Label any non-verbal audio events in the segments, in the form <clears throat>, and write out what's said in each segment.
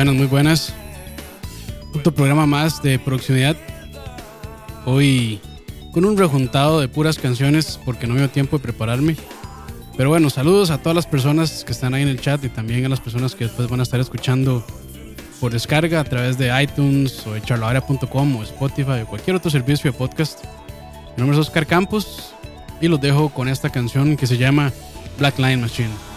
Buenas, muy buenas. Otro programa más de proximidad. Hoy con un rejuntado de puras canciones porque no me dio tiempo de prepararme. Pero bueno, saludos a todas las personas que están ahí en el chat y también a las personas que después van a estar escuchando por descarga a través de iTunes o de charlavara.com o Spotify o cualquier otro servicio de podcast. Mi nombre es Oscar Campos y los dejo con esta canción que se llama Black Line Machine.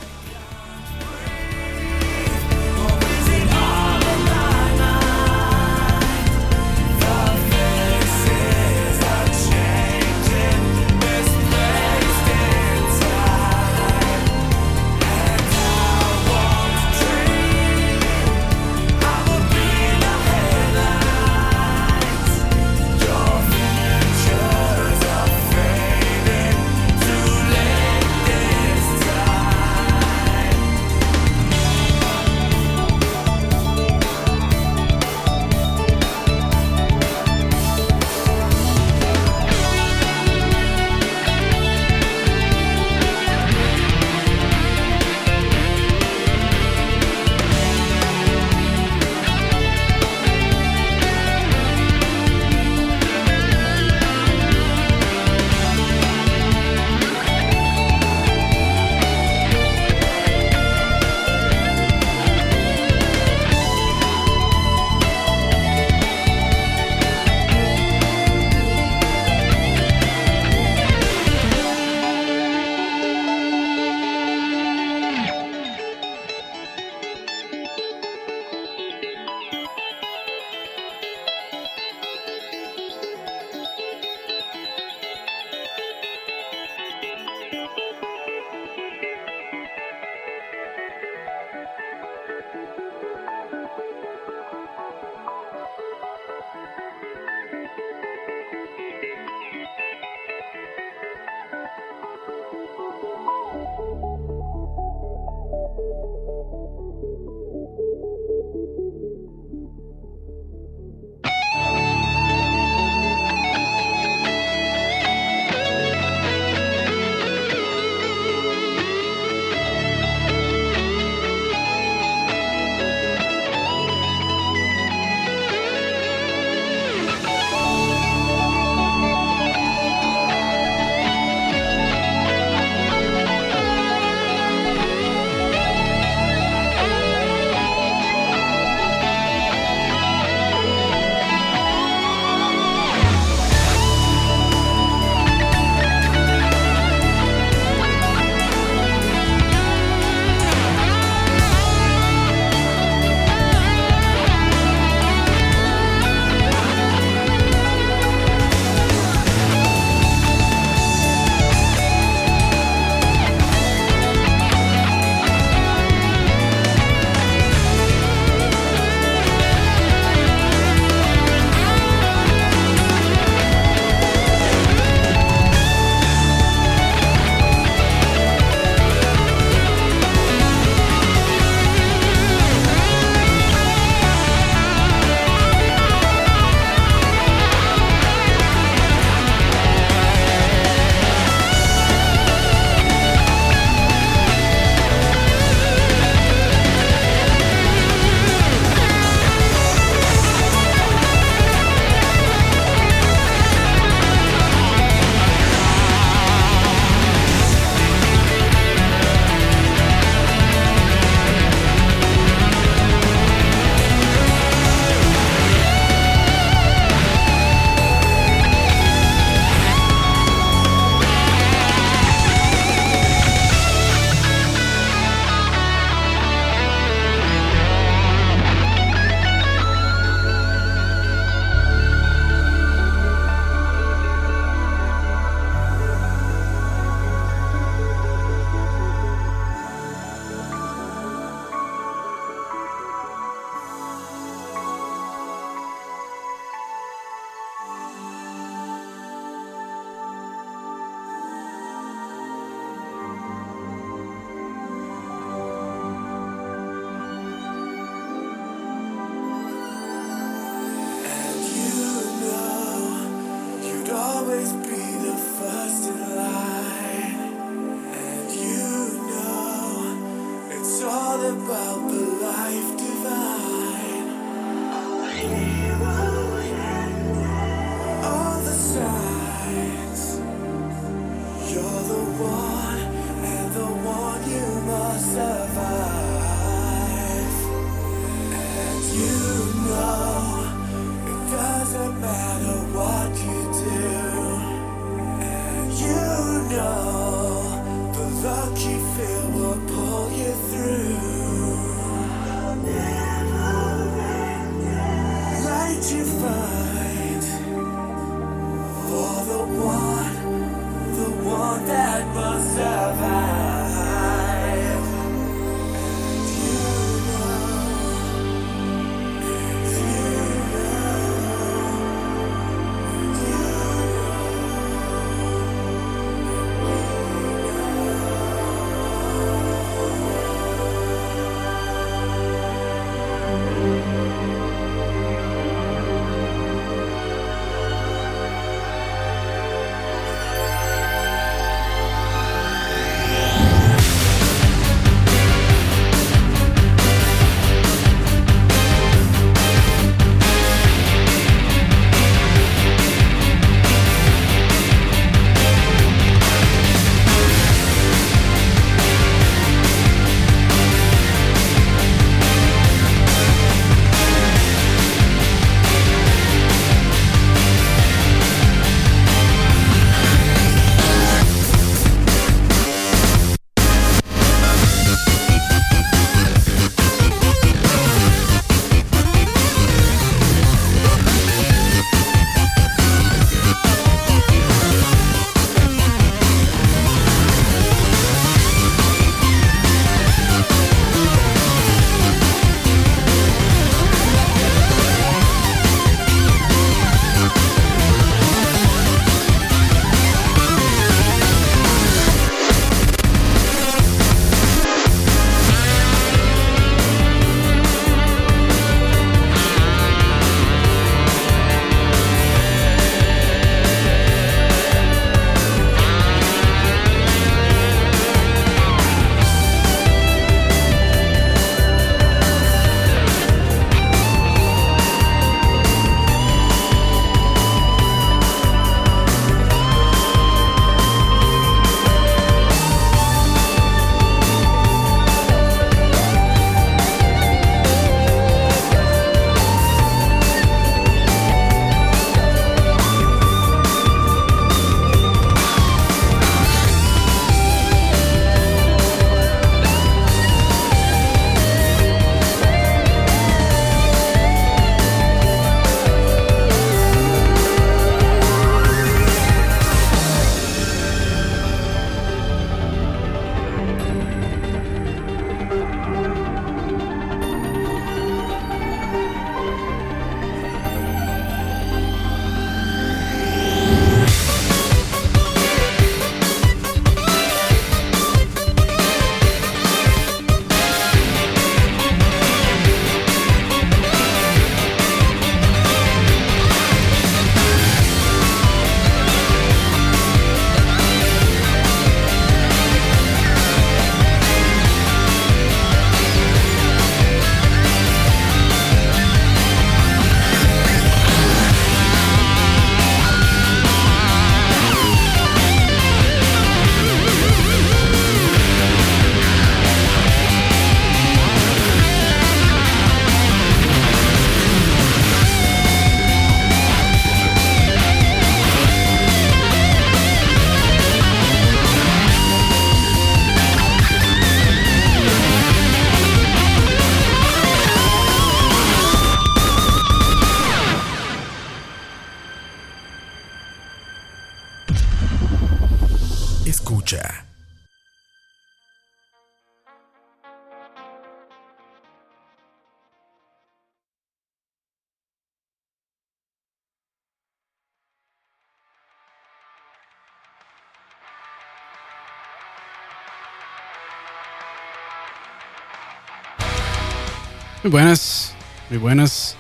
Muy buenas, muy buenas.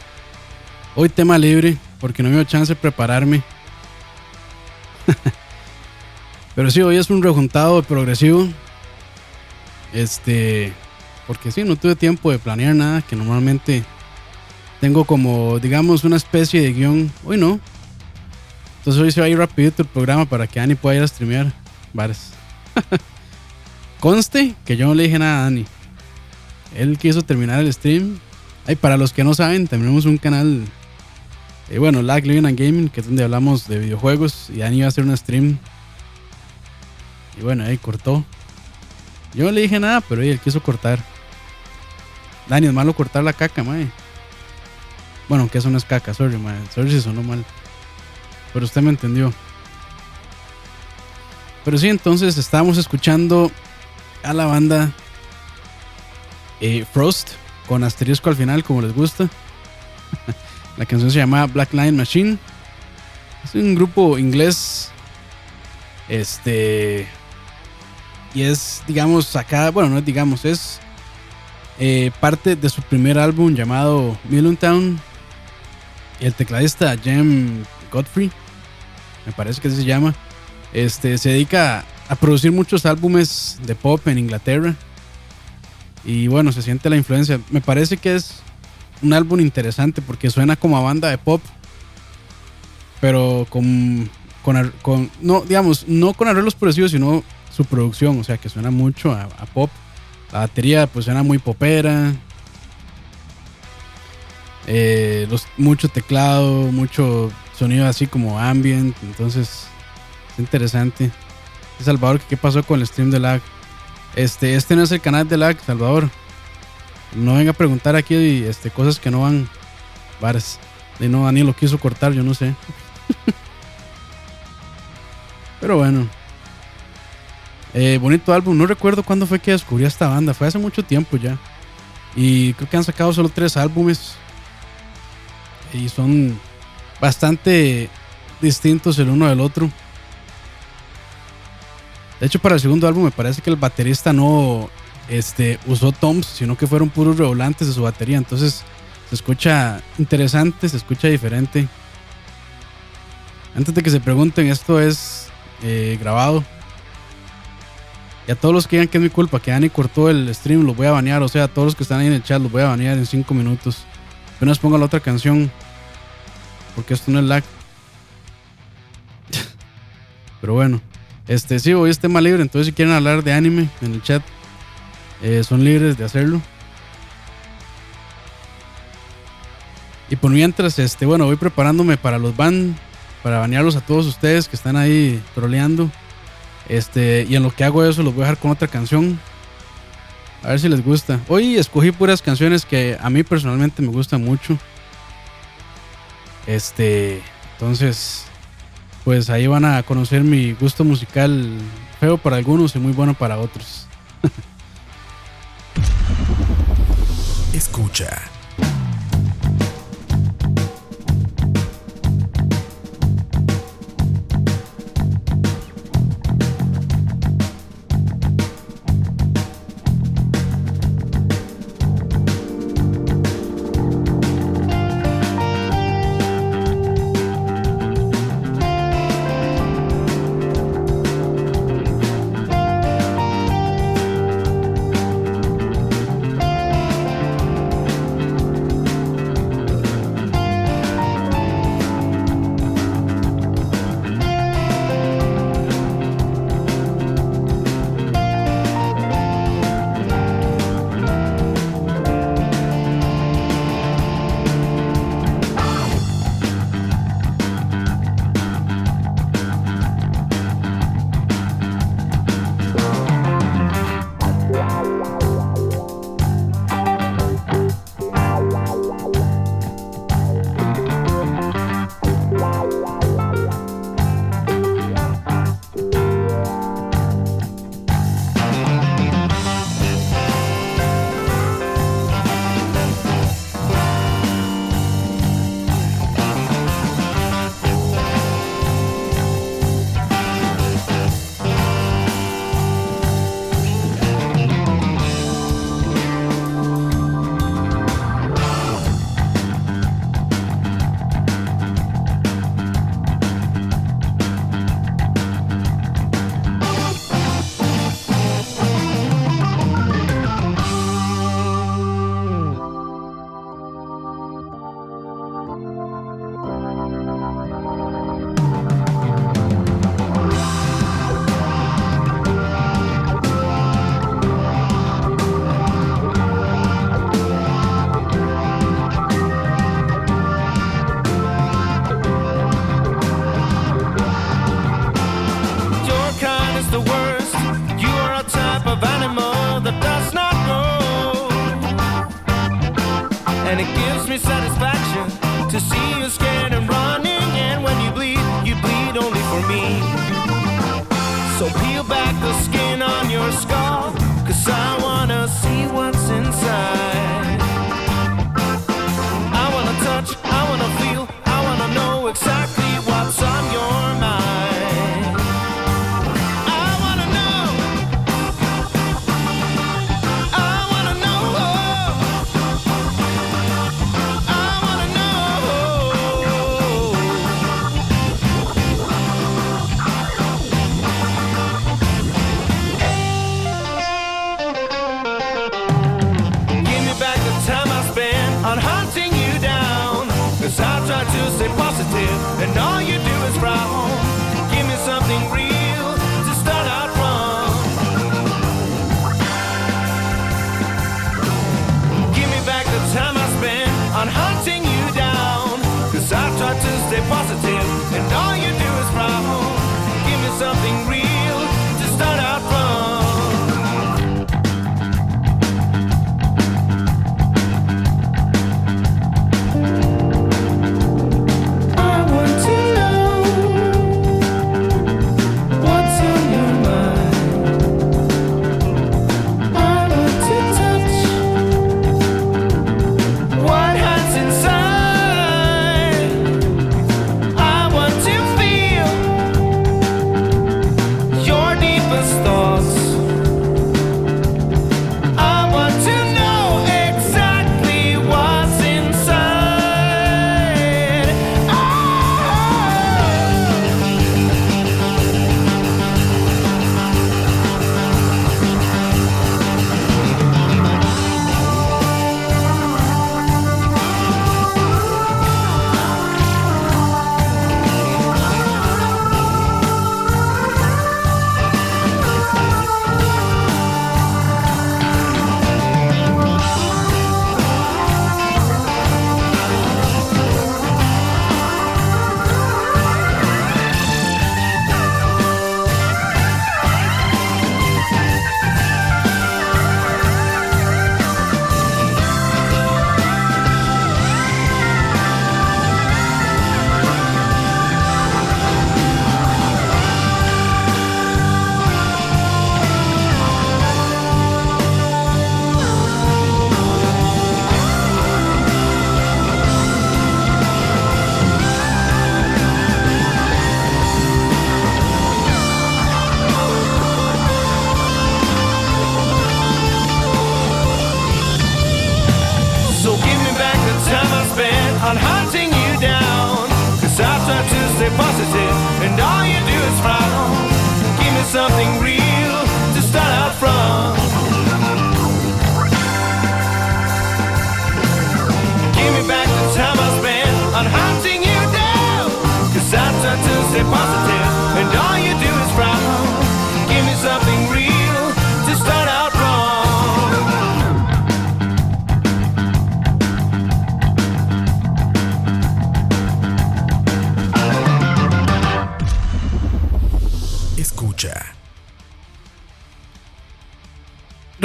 Hoy tema libre, porque no me dio chance de prepararme. <laughs> Pero sí, hoy es un rejuntado progresivo. Este. porque sí, no tuve tiempo de planear nada, que normalmente tengo como, digamos, una especie de guion. Hoy no. Entonces hoy se va a ir rapidito el programa para que Dani pueda ir a streamear. Bares. <laughs> Conste que yo no le dije nada a Dani. Él quiso terminar el stream. Ay, para los que no saben, tenemos un canal, eh, bueno, Lag Living and Gaming, que es donde hablamos de videojuegos. Y Dani iba a hacer un stream. Y bueno, ahí cortó. Yo no le dije nada, pero él quiso cortar. Dani, es malo cortar la caca, mae. Bueno, que eso no es caca, sorry, mae. Sorry si sonó mal. Pero usted me entendió. Pero sí, entonces estábamos escuchando a la banda eh, Frost con asterisco al final, como les gusta. <laughs> la canción se llama Black Line Machine. Es un grupo inglés. Este. Y es, digamos, sacada. Bueno, no es digamos, es eh, parte de su primer álbum llamado Town El tecladista Jem Godfrey, me parece que se llama, este, se dedica a producir muchos álbumes de pop en Inglaterra. Y bueno, se siente la influencia. Me parece que es un álbum interesante porque suena como a banda de pop, pero con, con, no, digamos, no con arreglos progresivos, sino su producción, o sea, que suena mucho a, pop. La batería pues suena muy popera. Eh, los, mucho teclado, mucho sonido así como ambient, entonces es interesante. Salvador, ¿qué pasó con el stream de lag? Este, este no es el canal de lag, Salvador. No venga a preguntar aquí este, cosas que no van. Bares. De no, Dani lo quiso cortar, yo no sé. <laughs> Pero bueno. Eh, bonito álbum. No recuerdo cuándo fue que descubrí esta banda. Fue hace mucho tiempo ya. Y creo que han sacado solo tres álbumes. Y son bastante distintos el uno del otro. De hecho, para el segundo álbum me parece que el baterista no este, usó toms, sino que fueron puros revolantes de su batería. Entonces se escucha interesante, se escucha diferente. Antes de que se pregunten, esto es eh, grabado. Y a todos los que digan que es mi culpa, que Dani cortó el stream, los voy a banear. O sea, a todos los que están ahí en el chat, los voy a banear en 5 minutos. Apenas pongo la otra canción. Porque esto no es lag. <laughs> Pero bueno. Este, sí, hoy es tema libre, entonces si quieren hablar de anime en el chat, eh, son libres de hacerlo. Y por mientras, este, bueno, voy preparándome para los ban, para banearlos a todos ustedes que están ahí troleando. Este, y en lo que hago eso, los voy a dejar con otra canción. A ver si les gusta. Hoy escogí puras canciones que a mí personalmente me gustan mucho. Este, entonces, pues ahí van a conocer mi gusto musical feo para algunos y muy bueno para otros. Escucha.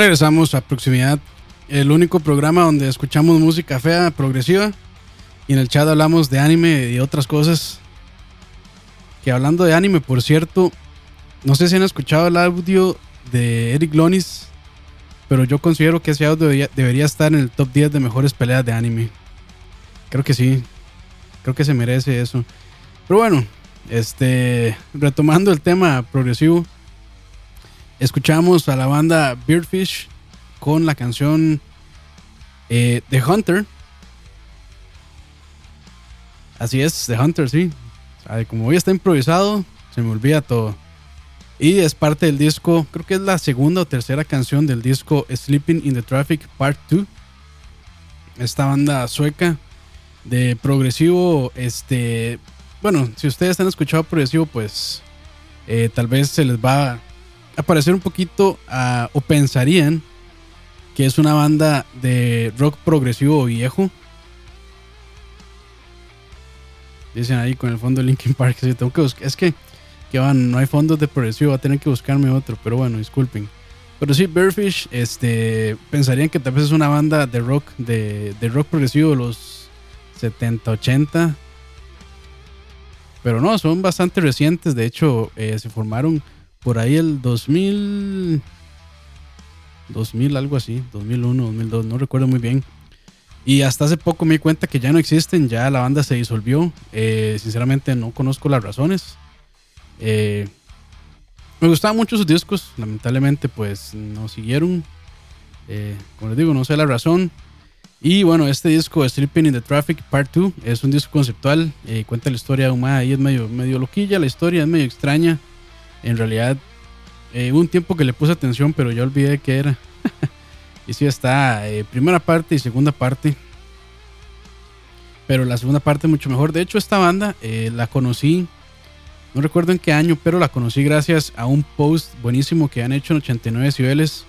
Regresamos a Proximidad, el único programa donde escuchamos música fea, progresiva, y en el chat hablamos de anime y otras cosas. Que hablando de anime, por cierto, no sé si han escuchado el audio de Eric Lonis, pero yo considero que ese audio debería, estar en el top 10 de mejores peleas de anime. Creo que sí, creo que se merece eso. Pero bueno, este, retomando el tema progresivo, escuchamos a la banda Beardfish con la canción eh, The Hunter. Así es, The Hunter, sí. Como hoy está improvisado, se me olvida todo. Y es parte del disco, creo que es la segunda o tercera canción del disco Sleeping in the Traffic Part 2. Esta banda sueca de progresivo, este, bueno, si ustedes han escuchado progresivo, pues eh, tal vez se les va a parecer un poquito a- o pensarían que es una banda de rock progresivo viejo. Dicen ahí con el fondo de Linkin Park. sí, tengo que es que, que van, no hay fondos de progresivo, va a tener que buscarme otro, pero bueno, disculpen. Pero sí, Bearfish, este, pensarían que tal vez es una banda de rock, de, de rock progresivo de los 70, 80. Pero no, son bastante recientes. De hecho, eh, se formaron por ahí el 2000, 2000, algo así, 2001, 2002, no recuerdo muy bien. Y hasta hace poco me di cuenta que ya no existen, ya la banda se disolvió. Eh, sinceramente no conozco las razones. Eh, me gustaban mucho sus discos, lamentablemente pues no siguieron. Eh, como les digo, no sé la razón. Y bueno, este disco, Sleeping in the Traffic Part 2, es un disco conceptual. Cuenta la historia de un ahí, es medio, medio loquilla, la historia es medio extraña. En realidad, eh, hubo un tiempo que le puse atención, pero ya olvidé qué era. <laughs> y sí, está eh, primera parte y segunda parte. Pero la segunda parte mucho mejor. De hecho, esta banda eh, la conocí no recuerdo en qué año, pero la conocí gracias a un post buenísimo que han hecho en 89 decibeles.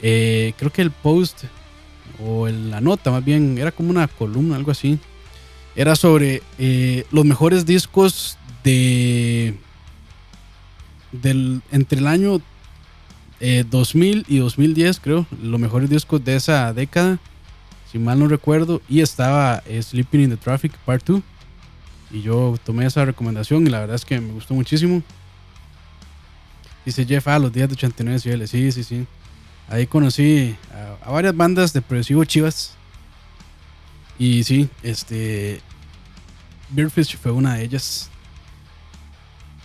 Eh, creo que el post, o la nota más bien, era como una columna, algo así. Era sobre los mejores discos de. Del, entre el año eh, 2000 y 2010, creo. Los mejores discos de esa década, si mal no recuerdo. Y estaba eh, Sleeping in the Traffic Part 2. Y yo tomé esa recomendación y la verdad es que me gustó muchísimo. Dice Jeff, ah, los días de 89 decibeles. Sí, sí, sí. Ahí conocí a, a varias bandas de progresivo chivas. Y sí, este. Beerfish fue una de ellas.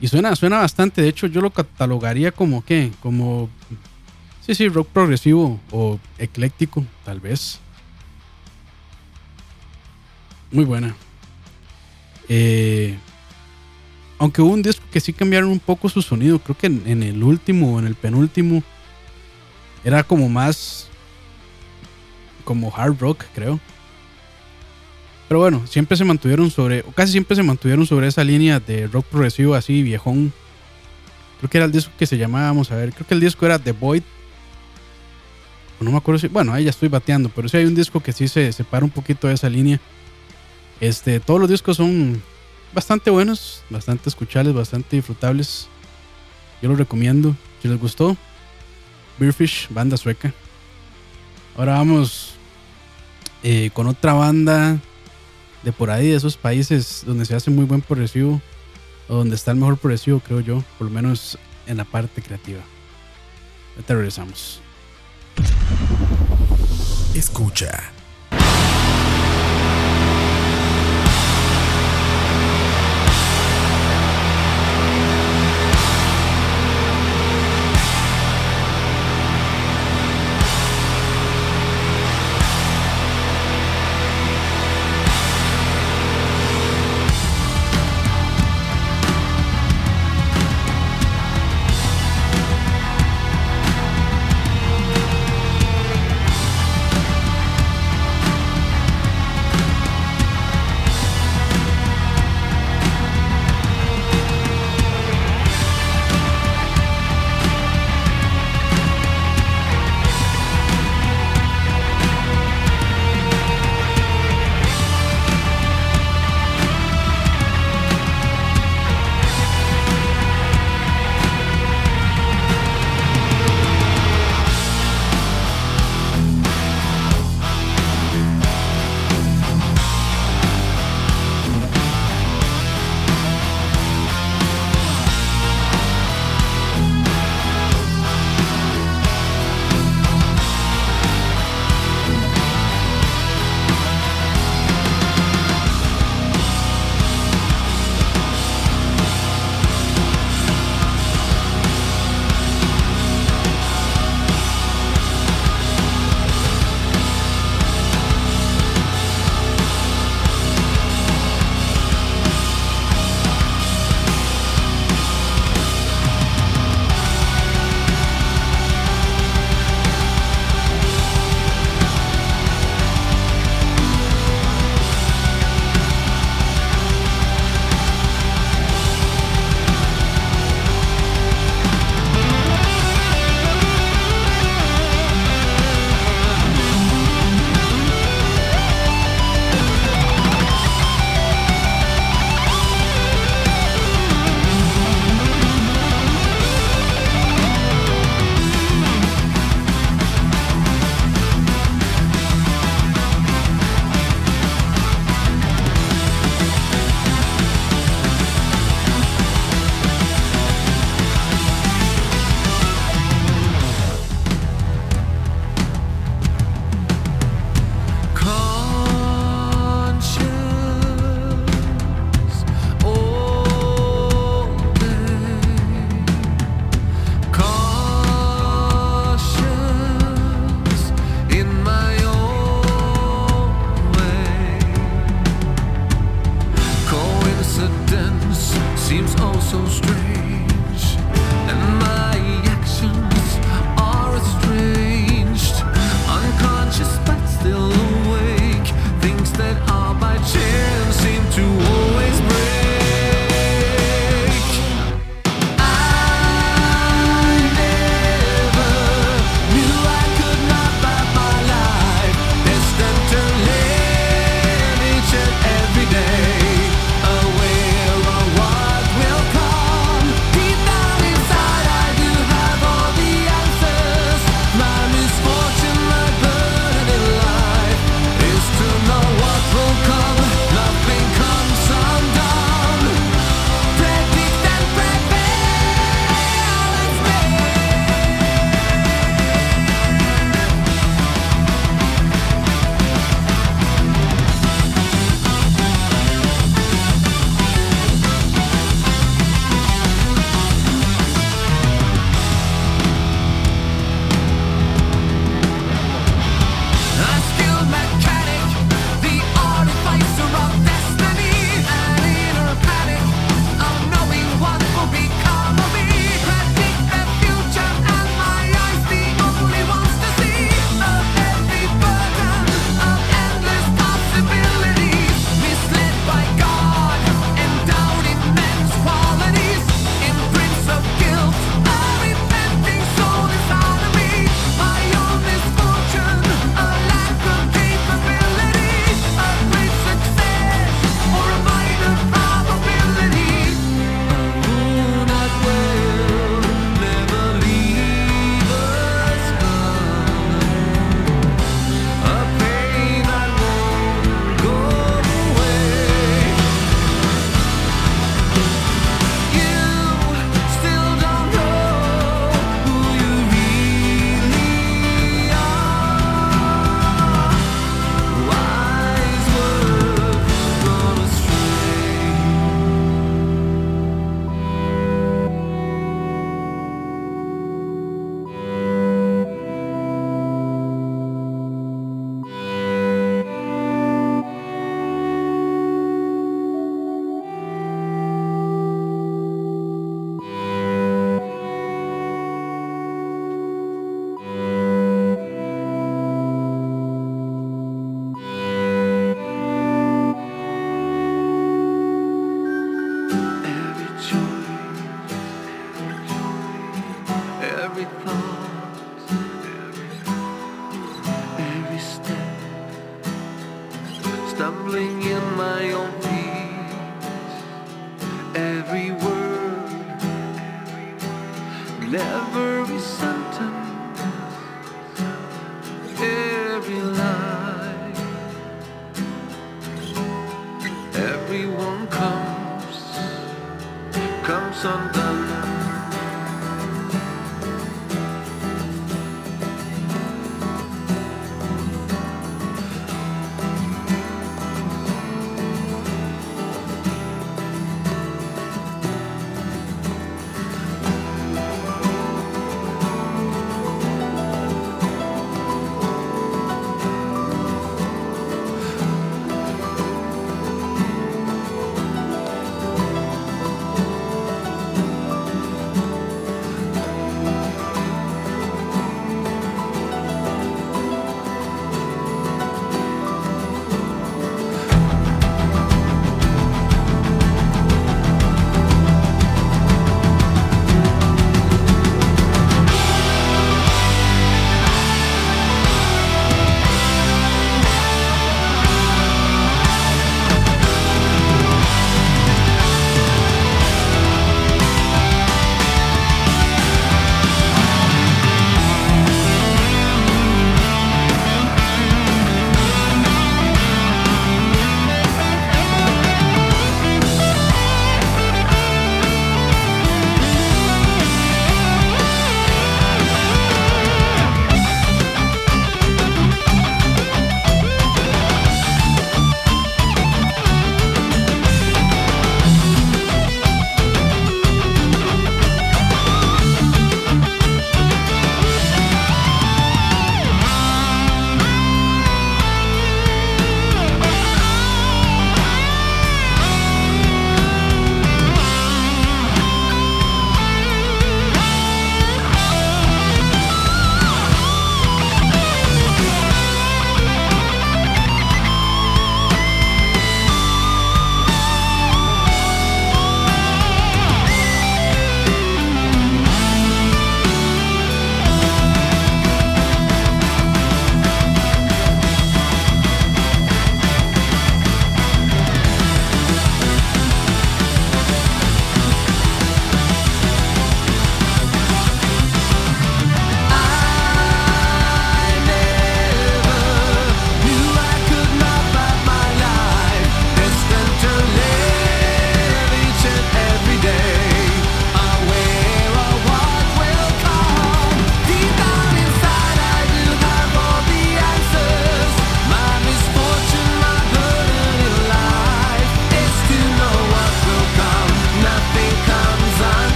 Y suena, suena bastante. De hecho, yo lo catalogaría como qué? Como. Sí, sí, rock progresivo o ecléctico, tal vez. Muy buena. Eh, aunque hubo un disco que sí cambiaron un poco su sonido. Creo que en, en el último o en el penúltimo era como más como hard rock, creo. Pero bueno, siempre se mantuvieron sobre, o casi siempre se mantuvieron sobre esa línea de rock progresivo así, viejón. Creo que era el disco que se llamaba, vamos a ver, creo que el disco era The Void. No me acuerdo si, bueno, ahí ya estoy bateando, pero sí hay un disco que sí se separa un poquito de esa línea. Este, todos los discos son bastante buenos, bastante escuchables, bastante disfrutables. Yo los recomiendo. Si les gustó, Beerfish, banda sueca. Ahora vamos eh, con otra banda de por ahí, de esos países donde se hace muy buen progresivo, o donde está el mejor progresivo, creo yo, por lo menos en la parte creativa. Ahorita regresamos. Escucha.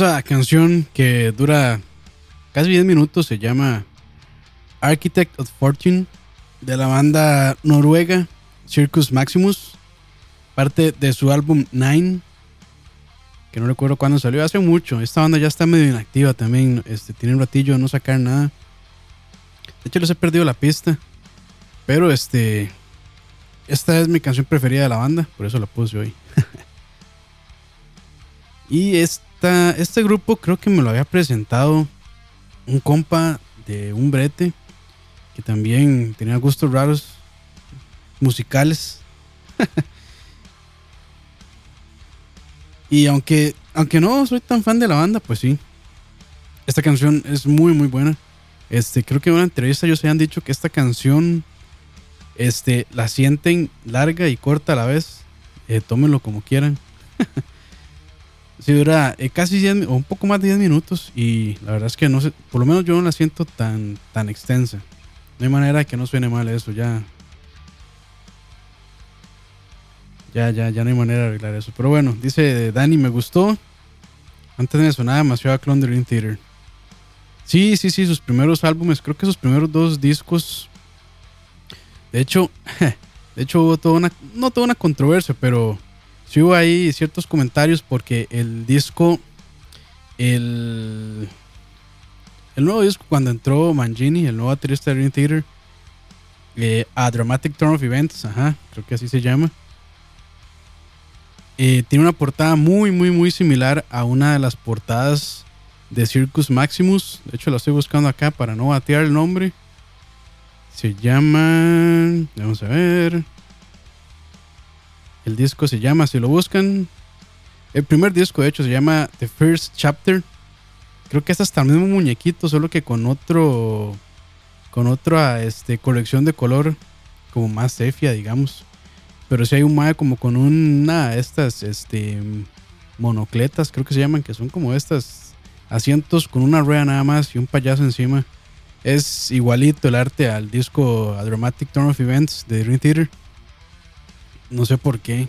Esa canción que dura casi 10 minutos se llama Architect of Fortune de la banda noruega Circus Maximus, parte de su álbum Nine, que no recuerdo cuándo salió, hace mucho. Esta banda ya está medio inactiva también, este, tiene un ratillo de no sacar nada. De hecho, les he perdido la pista, pero este, esta es mi canción preferida de la banda, por eso la puse hoy. <laughs> Y este grupo creo que me lo había presentado un compa de un brete que también tenía gustos raros musicales. <laughs> y aunque, aunque no soy tan fan de la banda, pues sí. Esta canción es muy, muy buena. Este, creo que en una entrevista ellos han dicho que esta canción este, la sienten larga y corta a la vez. Eh, tómenlo como quieran. <laughs> sí, dura eh, casi 10 o un poco más de 10 minutos. Y la verdad es que no sé, por lo menos yo no la siento tan, tan extensa. No hay manera que no suene mal eso, ya. Ya, ya, ya no hay manera de arreglar eso. Pero bueno, dice Dani, me gustó. Antes me sonaba demasiado a Clone Dream Theater. Sí, sí, sí, sus primeros álbumes, creo que sus primeros dos discos. De hecho, <laughs> de hecho hubo toda una, no toda una controversia, pero sí hubo ahí ciertos comentarios porque el disco, el, el nuevo disco cuando entró Mangini, el nuevo baterista de Dream Theater, eh, a Dramatic Turn of Events, ajá, creo que así se llama. Eh, tiene una portada muy, muy, muy similar a una de las portadas de Circus Maximus. De hecho, la estoy buscando acá para no batear el nombre. Se llama. Vamos a ver. El disco se llama, si lo buscan. El primer disco, de hecho, se llama The First Chapter. Creo que es hasta el mismo muñequito, solo que con otro. Con otra este, colección de color. Como más sepia, digamos. Pero si hay un mae como con una de estas este, monocletas, creo que se llaman, que son como estas asientos con una rueda nada más y un payaso encima. Es igualito el arte al disco A Dramatic Turn of Events de Dream Theater. No sé por qué.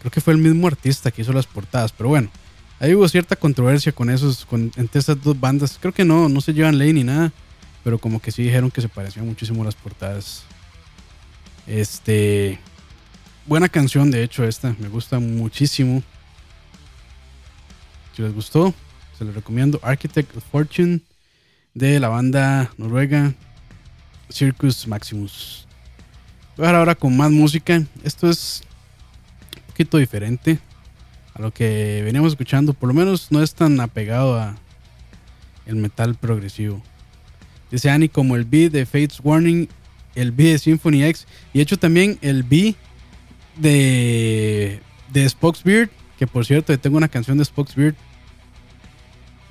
Creo que fue el mismo artista que hizo las portadas, pero bueno. Ahí hubo cierta controversia con esos, entre estas dos bandas. Creo que no, no se llevan ley ni nada, pero como que sí dijeron que se parecían muchísimo las portadas. Este. Buena canción, de hecho, esta. Me gusta muchísimo. Si les gustó, se los recomiendo. Architect of Fortune de la banda noruega Circus Maximus. Voy a ahora con más música. Esto es un poquito diferente a lo que veníamos escuchando. Por lo menos no es tan apegado a el metal progresivo. Dice Annie como el B de Fates Warning, el B de Symphony X y hecho también el B de, de Spock's Beard, que por cierto tengo una canción de Spock's Beard,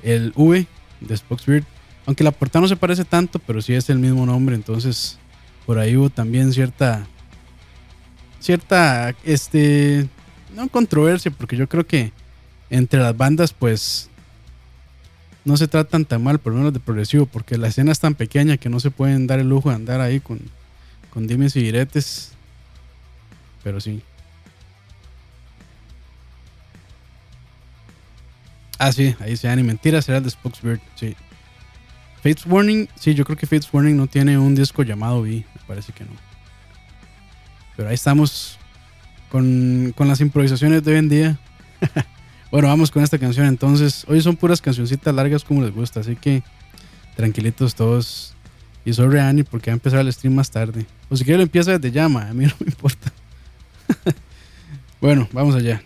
el V de Spock's Beard, aunque la portada no se parece tanto, pero sí es el mismo nombre, entonces por ahí hubo también cierta, cierta, este, no controversia, porque yo creo que entre las bandas, pues, no se tratan tan mal, por lo menos de progresivo, porque la escena es tan pequeña que no se pueden dar el lujo de andar ahí con, con dimes y diretes. Pero sí. Ah, sí, ahí se dan y mentiras, era el de Spokesbeard, sí. Fates Warning, sí, yo creo que Fates Warning no tiene un disco llamado V, me parece que no. Pero ahí estamos con, con las improvisaciones de hoy en día. <laughs> bueno, vamos con esta canción entonces. Hoy son puras cancioncitas largas como les gusta, así que tranquilitos todos. Y sobre Annie porque va a empezar el stream más tarde. O si quiere lo empieza desde llama, a mí <laughs> no me importa. <laughs> bueno, vamos allá.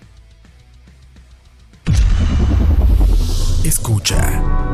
Escucha. Escucha.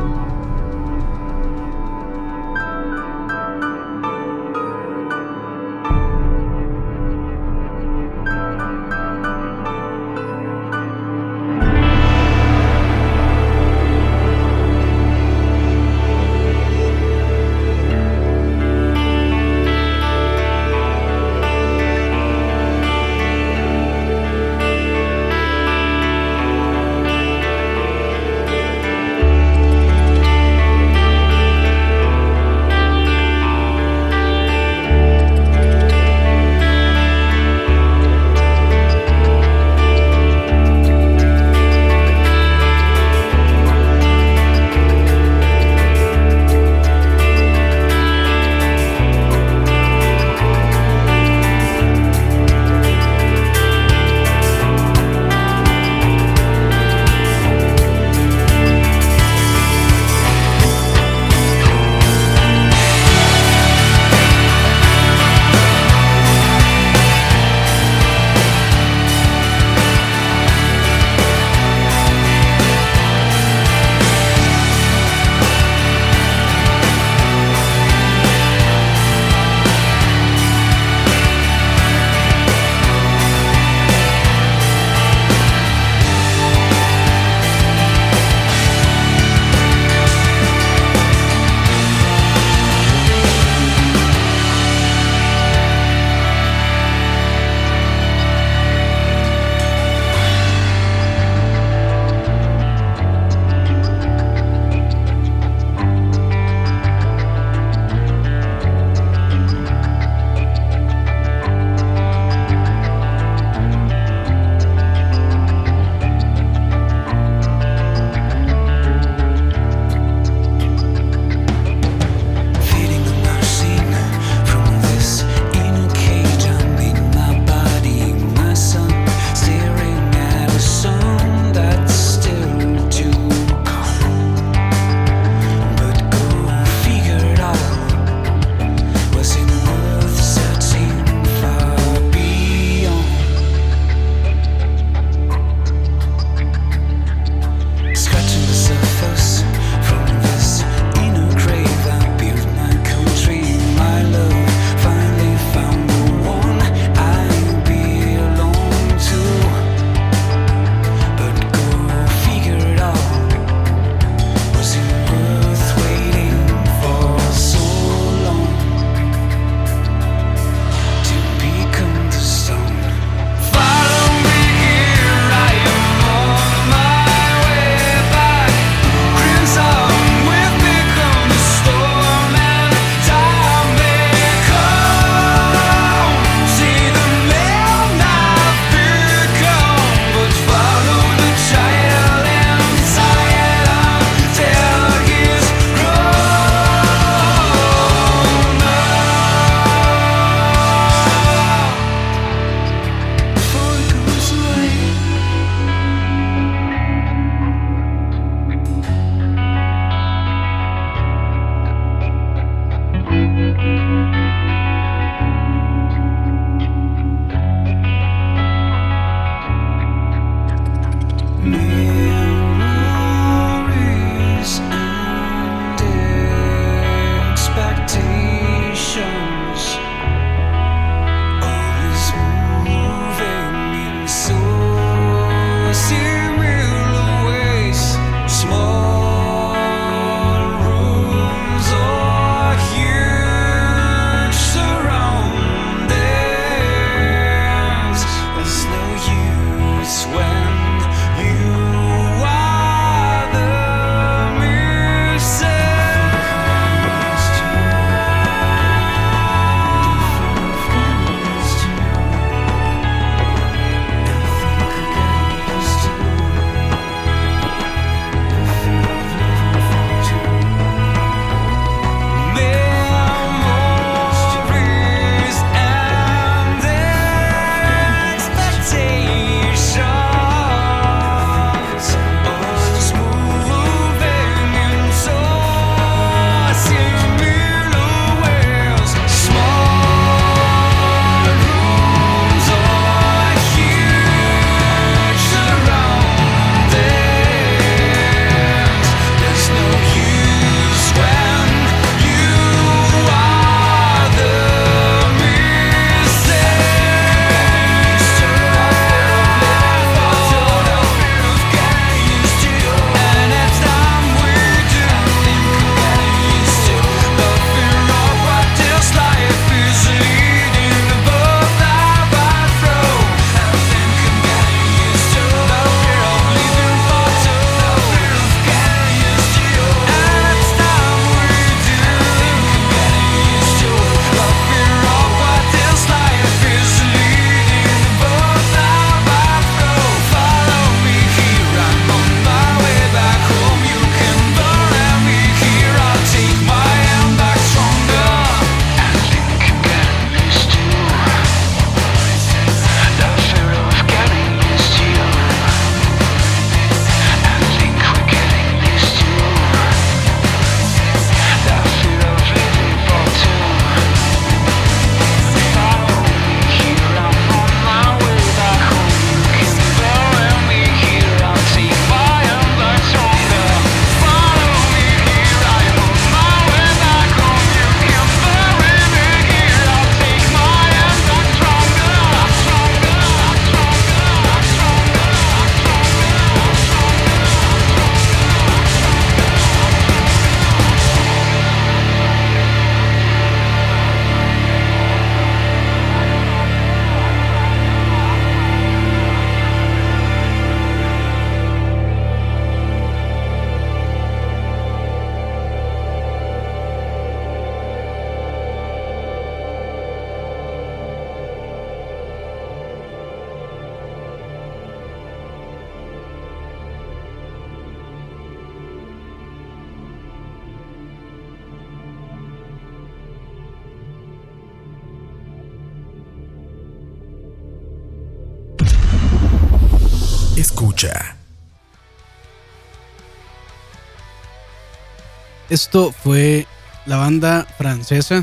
Esto fue la banda francesa,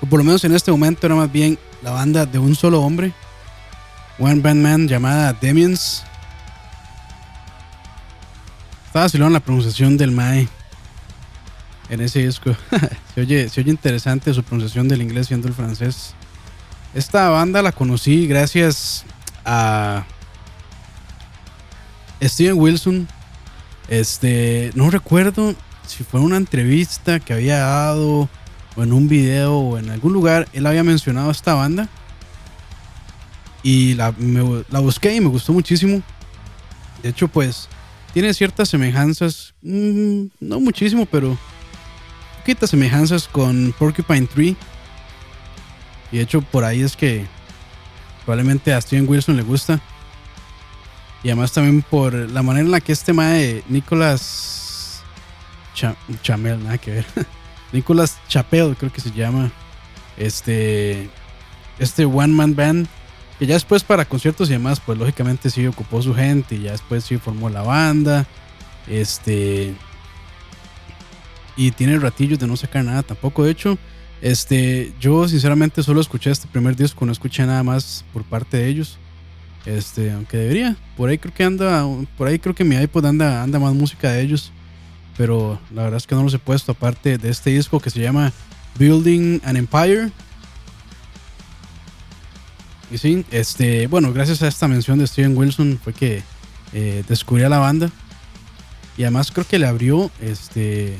o por lo menos en este momento era más bien la banda de un solo hombre, One Band Man llamada Demians. Estaba en la pronunciación del Mae en ese disco. <laughs> se, oye, se oye interesante su pronunciación del inglés siendo el francés. Esta banda la conocí gracias a Steven Wilson. Este, no recuerdo si fue una entrevista que había dado o en un video o en algún lugar, él había mencionado esta banda. Y la, la busqué y me gustó muchísimo. De hecho, pues tiene ciertas semejanzas, mm, no muchísimo, pero poquitas semejanzas con Porcupine Tree. Y de hecho, por ahí es que probablemente a Steven Wilson le gusta. Y además también por la manera en la que este mae, Nicolas Chamel, nada que ver. <laughs> Nicolas Chapel, creo que se llama. Este. Este One Man Band. Que ya después para conciertos y demás, pues lógicamente sí ocupó su gente. Y ya después sí formó la banda. Este. Y tiene ratillos de no sacar nada tampoco. De hecho, este. Yo sinceramente solo escuché este primer disco. No escuché nada más por parte de ellos. Este, aunque debería. Por ahí creo que anda. Por ahí creo que mi iPod anda, anda más música de ellos. Pero la verdad es que no los he puesto. Aparte de este disco que se llama Building an Empire. Y sí, este, bueno, gracias a esta mención de Steven Wilson fue que eh, descubrí a la banda. Y además creo que le abrió, este,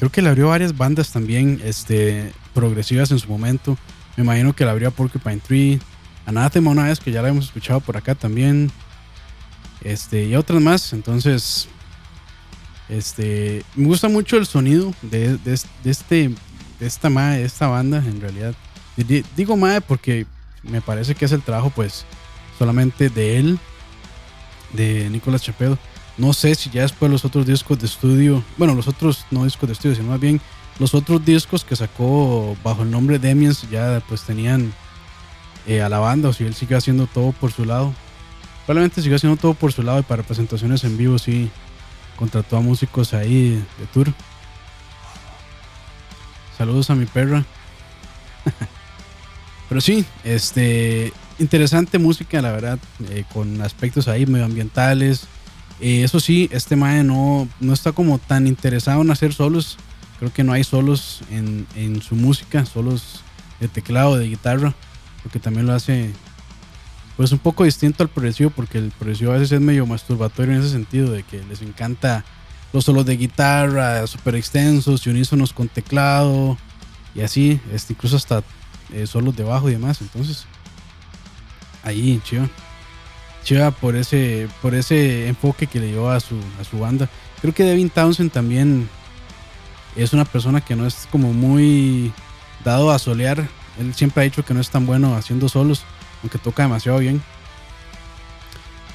creo que le abrió varias bandas también, este, progresivas en su momento. Me imagino que le abrió a Porcupine Tree, Anathema una vez que ya la hemos escuchado por acá también. Este, y otras más. Entonces, este, me gusta mucho el sonido de, de, este, de esta, de esta banda, en realidad. Digo mae porque me parece que es el trabajo, pues, solamente de él, de Nicolas Chapedo. No sé si ya después los otros discos de estudio, bueno, los otros no discos de estudio, sino más bien los otros discos que sacó bajo el nombre Demians ya pues tenían eh, a la banda o si él sigue haciendo todo por su lado. Probablemente sigue haciendo todo por su lado y para presentaciones en vivo sí contrató a músicos ahí de tour. Saludos a mi perra. <laughs> Pero sí, este interesante música, la verdad, eh, con aspectos ahí medioambientales. Eh, eso sí, este mae no, no está como tan interesado en hacer solos. Creo que no hay solos en, en su música, solos de teclado, de guitarra porque también lo hace pues un poco distinto al progresivo, porque el progresivo a veces es medio masturbatorio en ese sentido, de que les encanta los solos de guitarra súper extensos y unísonos con teclado y así, este, incluso hasta eh, solos de bajo y demás. Entonces, ahí, chiva. Chiva por ese, por ese enfoque que le dio a su, a su banda. Creo que Devin Townsend también es una persona que no es como muy dado a solear él siempre ha dicho que no es tan bueno haciendo solos, aunque toca demasiado bien.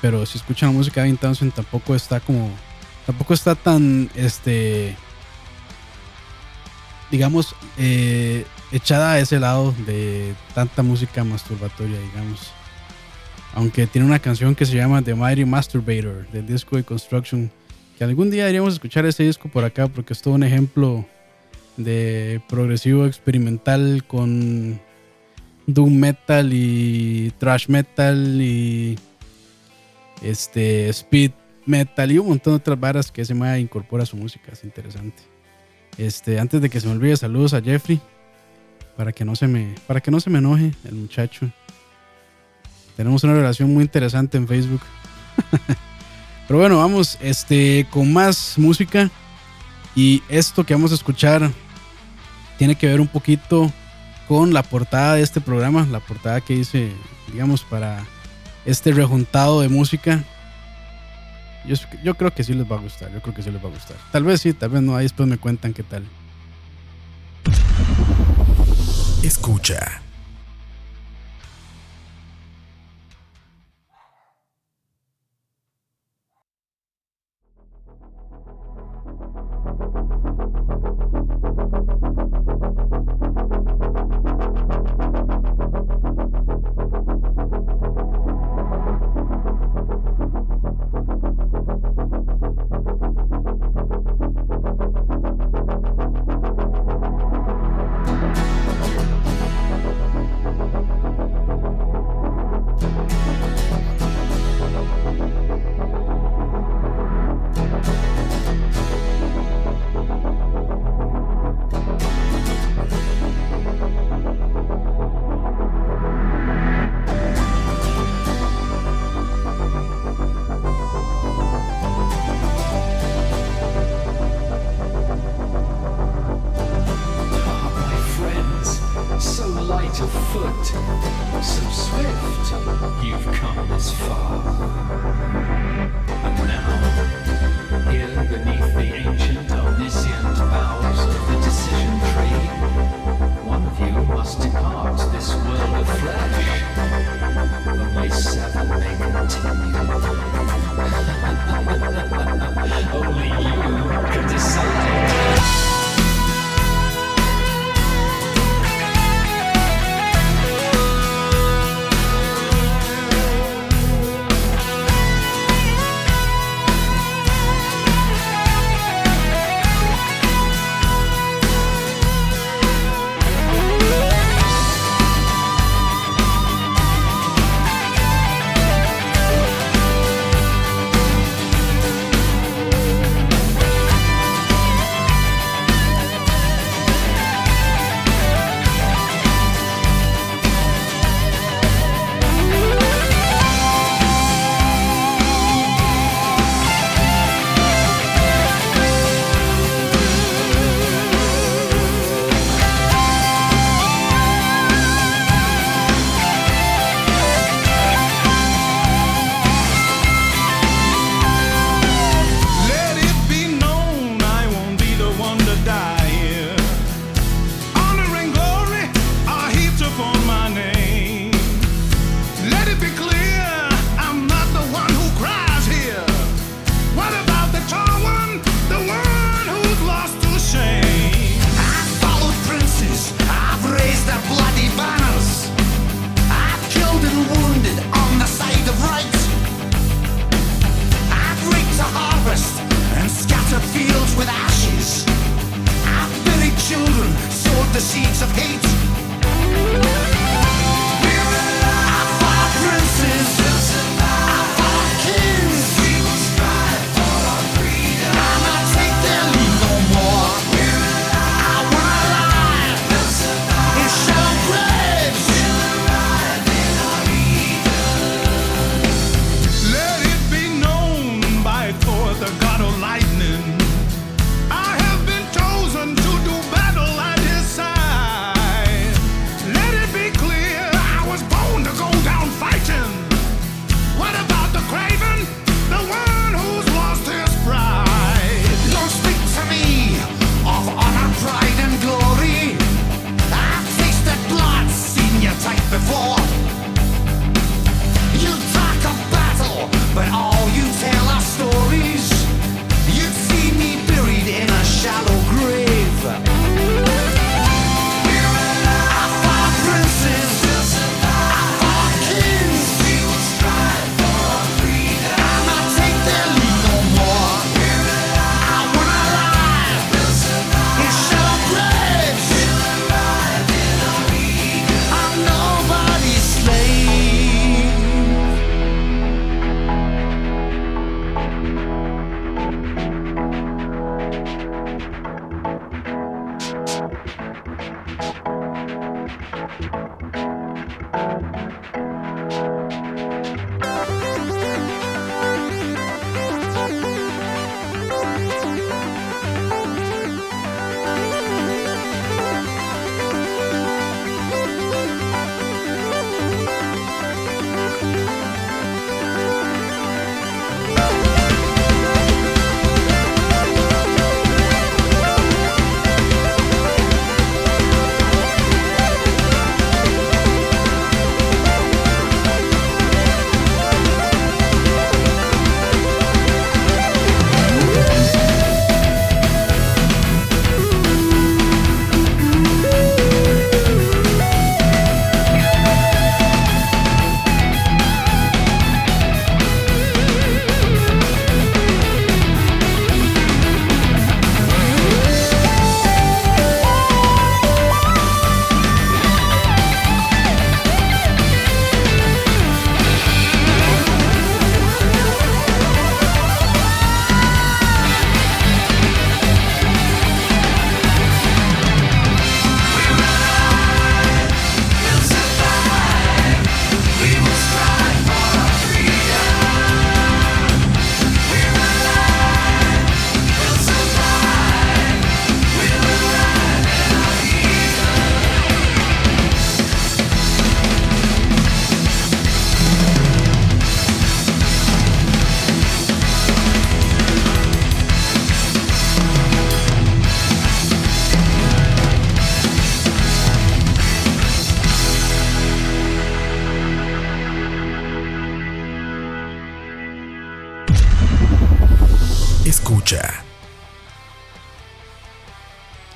Pero si escuchan la música de Townsend tampoco está como. Tampoco está tan. Este. Digamos. Eh, echada a ese lado de tanta música masturbatoria, digamos. Aunque tiene una canción que se llama The Mighty Masturbator del disco de Construction. Que algún día deberíamos escuchar ese disco por acá porque es todo un ejemplo de progresivo experimental con doom metal y thrash metal y este speed metal y un montón de otras varas que ese mae incorpora a su música, es interesante. Este, antes de que se me olvide, saludos a Jeffrey para que no se me para que no se me enoje el muchacho. Tenemos una relación muy interesante en Facebook. <laughs> Pero bueno, vamos este con más música y esto que vamos a escuchar tiene que ver un poquito con la portada de este programa, la portada que hice, digamos, para este rejuntado de música. Yo, yo, creo que sí les va a gustar, yo creo que sí les va a gustar. Tal vez sí, tal vez no, ahí después me cuentan qué tal. Escucha.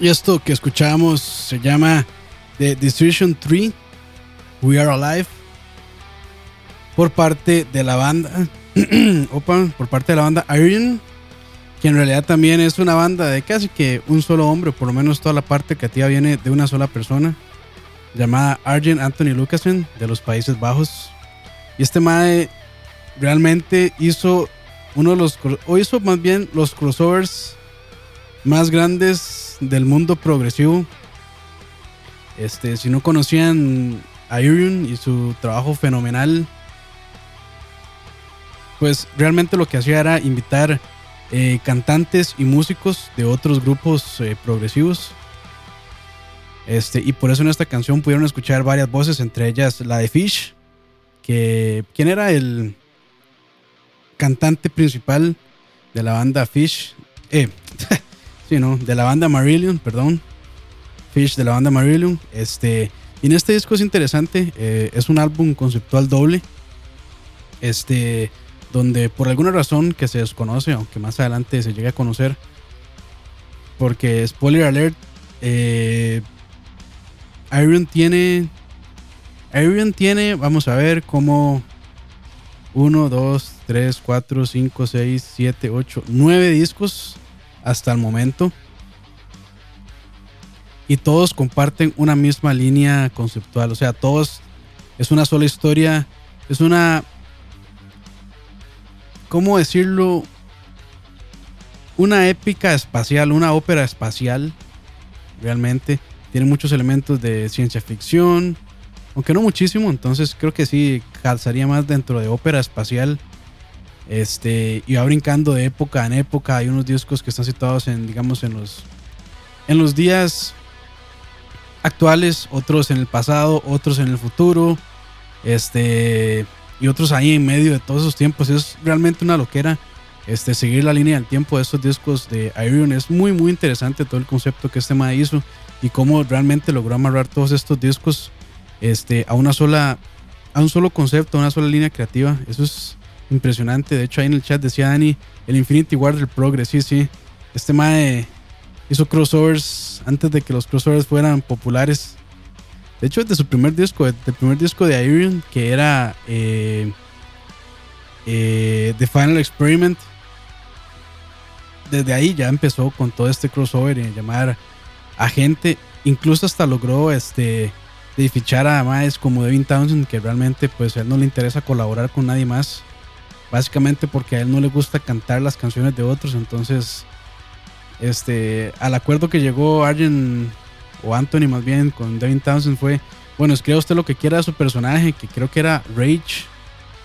Esto que escuchamos se llama The Decision 3, We Are Alive, por parte de la banda, <clears throat> opa, por parte de la banda Iron, que en realidad también es una banda de casi que un solo hombre, por lo menos toda la parte creativa viene de una sola persona, llamada Arjen Anthony Lucasen, de los Países Bajos. Y este mae realmente hizo uno de los, o hizo más bien los crossovers más grandes del mundo progresivo. Este, si no conocían a Irion y su trabajo fenomenal, pues realmente lo que hacía era invitar eh, cantantes y músicos de otros grupos eh, progresivos. Este, y por eso en esta canción pudieron escuchar varias voces, entre ellas la de Fish, que quién era el cantante principal de la banda Fish, eh, sí, no, de la banda Marillion, perdón, Fish de la banda Marillion, este, y en este disco es interesante, eh, es un álbum conceptual doble, este, donde por alguna razón que se desconoce, aunque más adelante se llegue a conocer, porque spoiler alert, eh, Iron tiene, Iron tiene, vamos a ver cómo 1, 2, 3, 4, 5, 6, 7, 8, 9 discos hasta el momento. Y todos comparten una misma línea conceptual. O sea, todos es una sola historia. Es una. ¿Cómo decirlo? Una épica espacial, una ópera espacial. Realmente. Tiene muchos elementos de ciencia ficción. Aunque no muchísimo. Entonces creo que sí calzaría más dentro de ópera espacial. Este, y va brincando de época en época. Hay unos discos que están situados en, digamos, en los, en los días actuales, otros en el pasado, otros en el futuro. Este, y otros ahí en medio de todos esos tiempos. Es realmente una loquera. Este, seguir la línea del tiempo de estos discos de Iron es muy, muy interesante todo el concepto que este ma hizo y cómo realmente logró amarrar todos estos discos este, a una sola, a un solo concepto, a una sola línea creativa. Eso es impresionante. De hecho, ahí en el chat decía Dani, el Infinity War del Progress. Sí, sí. Este mae hizo crossovers antes de que los crossovers fueran populares. De hecho, de su primer disco, del primer disco de Iron, que era eh, eh, The Final Experiment. Desde ahí ya empezó con todo este crossover y llamar a gente. Incluso hasta logró este fichar a más como Devin Townsend, que realmente pues a él no le interesa colaborar con nadie más. Básicamente porque a él no le gusta cantar las canciones de otros. Entonces, este, al acuerdo que llegó Arjen o Anthony más bien con Devin Townsend fue, bueno, escriba usted lo que quiera de su personaje, que creo que era Rage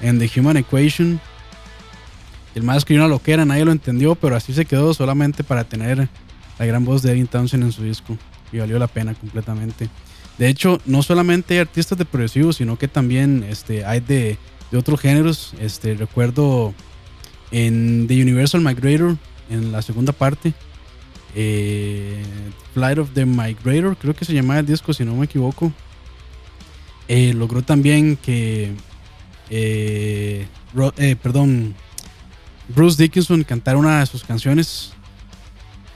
en The Human Equation. El más escribió una loquera, nadie lo entendió, pero así se quedó solamente para tener la gran voz de Devin Townsend en su disco. Y valió la pena completamente. De hecho, no solamente hay artistas de progresivo, sino que también este, hay de, de otros géneros. Este, recuerdo en The Universal Migrator, en la segunda parte, eh, Flight of the Migrator, creo que se llamaba el disco, si no me equivoco. Eh, logró también que, eh, perdón, Bruce Dickinson cantara una de sus canciones.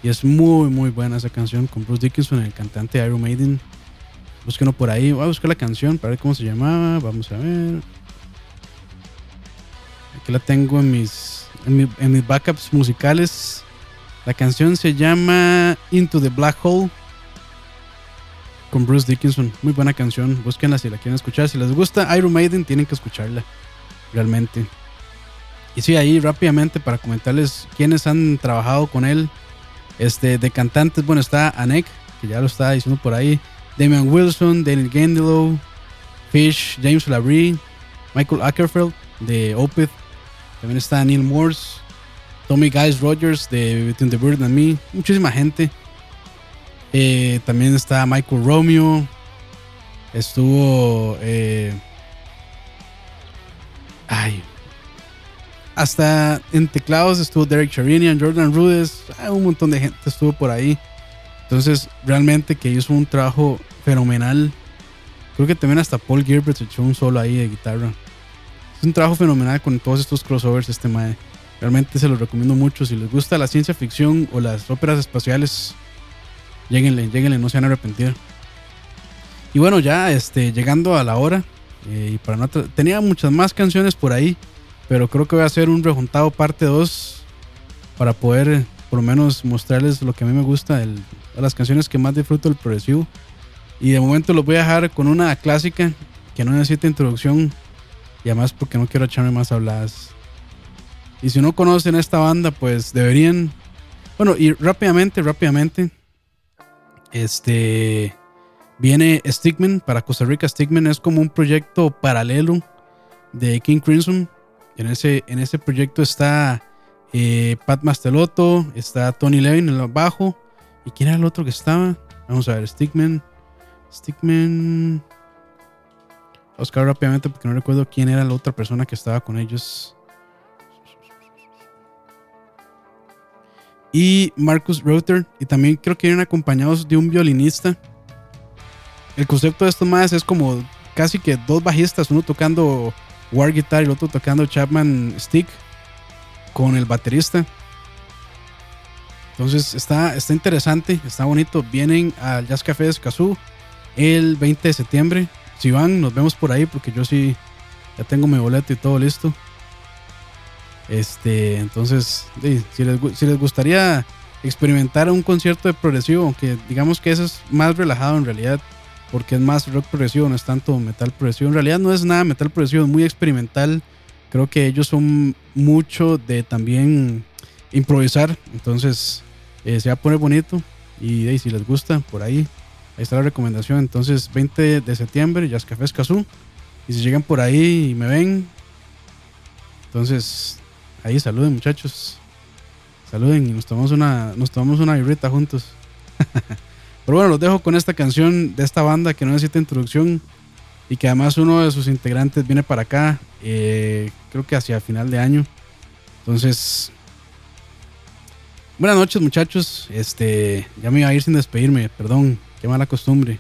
Y es muy, muy buena esa canción con Bruce Dickinson, el cantante Iron Maiden. Búsquenlo por ahí. Voy a buscar la canción para ver cómo se llamaba. Vamos a ver. La tengo en mis, en, mi- en mis backups musicales. La canción se llama Into the Black Hole con Bruce Dickinson. Muy buena canción. Búsquenla si la quieren escuchar. Si les gusta Iron Maiden, tienen que escucharla. Realmente. Y sí, ahí rápidamente para comentarles quiénes han trabajado con él. Este, de cantantes, bueno, está Anek, que ya lo estaba diciendo por ahí. Damian Wilson, Daniel Gandelow, Fish, James Labrie, Michael Ackerfeld de Opeth. También está Neil Morse, Tommy Guys Rogers de Between the Bird and Me. Muchísima gente. Eh, también está Michael Romeo. Estuvo. eh, ay. Hasta en teclados estuvo Derek Sharinian, Jordan Rudess. ah, un montón de gente estuvo por ahí. Entonces, realmente que hizo un trabajo fenomenal. Creo que también hasta Paul Gilbert echó un solo ahí de guitarra. Es un trabajo fenomenal con todos estos crossovers este mae. Realmente se los recomiendo mucho. Si les gusta la ciencia ficción o las óperas espaciales, lleguenle, lleguenle, no se van a arrepentir. Y bueno, ya este, llegando a la hora, eh, y para no tenía muchas más canciones por ahí, pero creo que voy a hacer un rejuntado parte 2 para poder por lo menos mostrarles lo que a mí me gusta, las canciones que más disfruto del progresivo. Y de momento los voy a dejar con una clásica que no necesita introducción y además porque no quiero echarme más habladas. Y si no conocen esta banda, pues deberían. Bueno, y rápidamente, rápidamente. Este. Viene Stigman para Costa Rica. Stigman es como un proyecto paralelo de King Crimson. En ese, en ese proyecto está eh, Pat Mastelotto, está Tony Levin en el bajo. ¿Y quién era el otro que estaba? Vamos a ver, Stigman. Stigman. Oscar rápidamente porque no recuerdo quién era la otra persona que estaba con ellos. Y Marcus Reuter. Y también creo que vienen acompañados de un violinista. El concepto de estos más es como casi que dos bajistas, uno tocando war guitar y el otro tocando Chapman stick con el baterista. Entonces está, está interesante, está bonito. Vienen al Jazz Café de Escazú el 20 de septiembre. Si van, nos vemos por ahí porque yo sí ya tengo mi boleto y todo listo. Este, entonces, si, les, si les gustaría experimentar un concierto de progresivo, aunque digamos que eso es más relajado en realidad, porque es más rock progresivo, no es tanto metal progresivo. En realidad no es nada metal progresivo, es muy experimental. Creo que ellos son mucho de también improvisar, entonces eh, se va a poner bonito. Y si les gusta, por ahí, ahí está la recomendación. Entonces, 20 de septiembre, Jazz Café Escazú. Y si llegan por ahí y me ven, entonces ahí saluden, muchachos. Saluden y nos tomamos una, nos tomamos una birrita juntos. <laughs> Pero bueno, los dejo con esta canción de esta banda que no necesita introducción y que además uno de sus integrantes viene para acá, eh, creo que hacia final de año. Entonces, buenas noches muchachos. Este, ya me iba a ir sin despedirme, perdón, qué mala costumbre.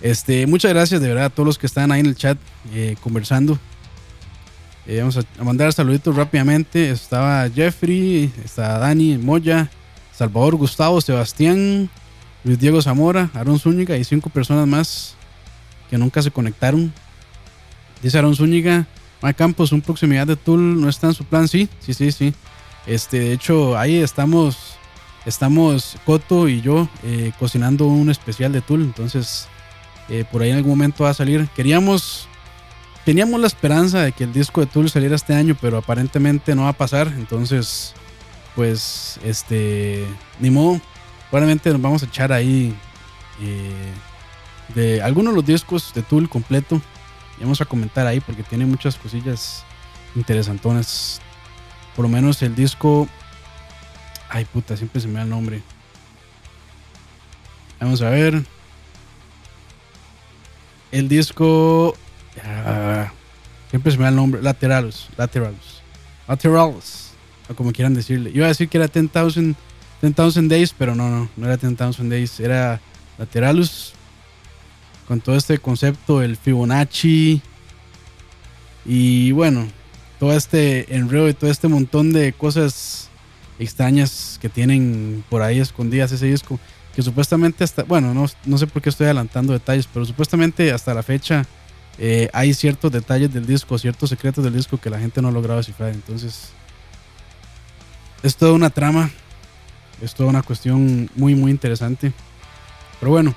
Este, muchas gracias de verdad a todos los que están ahí en el chat eh, conversando. Eh, vamos a, mandar saluditos rápidamente. Estaba Jeffrey, está Dani, Moya, Salvador, Gustavo, Sebastián, Luis Diego Zamora, Aaron Zúñiga y cinco personas más que nunca se conectaron. Dice Aaron Zúñiga, Mike Campos, un proximidad de Tool no está en su plan. Sí, sí, sí, sí. Este, de hecho, ahí estamos, estamos Coto y yo eh, cocinando un especial de Tool. Entonces, eh, por ahí en algún momento va a salir. Queríamos, teníamos la esperanza de que el disco de Tool saliera este año, pero aparentemente no va a pasar. Entonces, pues, este, ni modo. Probablemente nos vamos a echar ahí eh, de algunos de los discos de Tool completo. Y vamos a comentar ahí porque tiene muchas cosillas interesantonas. Por lo menos el disco. Ay, puta, siempre se me da el nombre. Vamos a ver. El disco. ah, siempre se me da el nombre. Lateralus. Lateralus. Lateralus. O como quieran decirle. Iba a decir que era 10,000 10,000 Days, pero no, no. No era 10,000 Days. Era Lateralus. Con todo este concepto, el Fibonacci. Y bueno, todo este enredo y todo este montón de cosas extrañas que tienen por ahí escondidas ese disco. Que supuestamente hasta, bueno, no, no sé por qué estoy adelantando detalles, pero supuestamente hasta la fecha eh, hay ciertos detalles del disco, ciertos secretos del disco que la gente no ha logrado descifrar. Entonces, es toda una trama, es toda una cuestión muy, muy interesante. Pero bueno,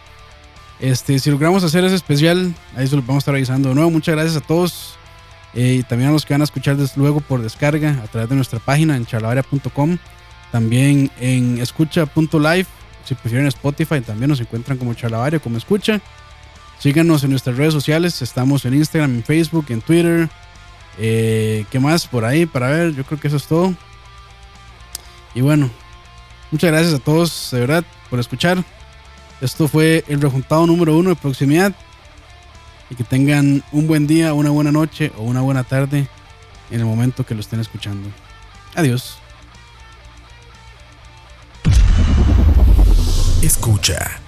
este, si logramos hacer ese especial, ahí se lo vamos a estar revisando de nuevo. Muchas gracias a todos. Eh, y también a los que van a escuchar des- luego por descarga a través de nuestra página en charlavaria.com. También en escucha.live. Si prefieren Spotify, también nos encuentran como charlavaria, como escucha. Síganos en nuestras redes sociales. Estamos en Instagram, en Facebook, en Twitter. Eh, ¿Qué más por ahí para ver? Yo creo que eso es todo. Y bueno, muchas gracias a todos, de verdad, por escuchar. Esto fue el rejuntado número uno de proximidad. Y que tengan un buen día, una buena noche o una buena tarde en el momento que lo estén escuchando. Adiós. Escucha.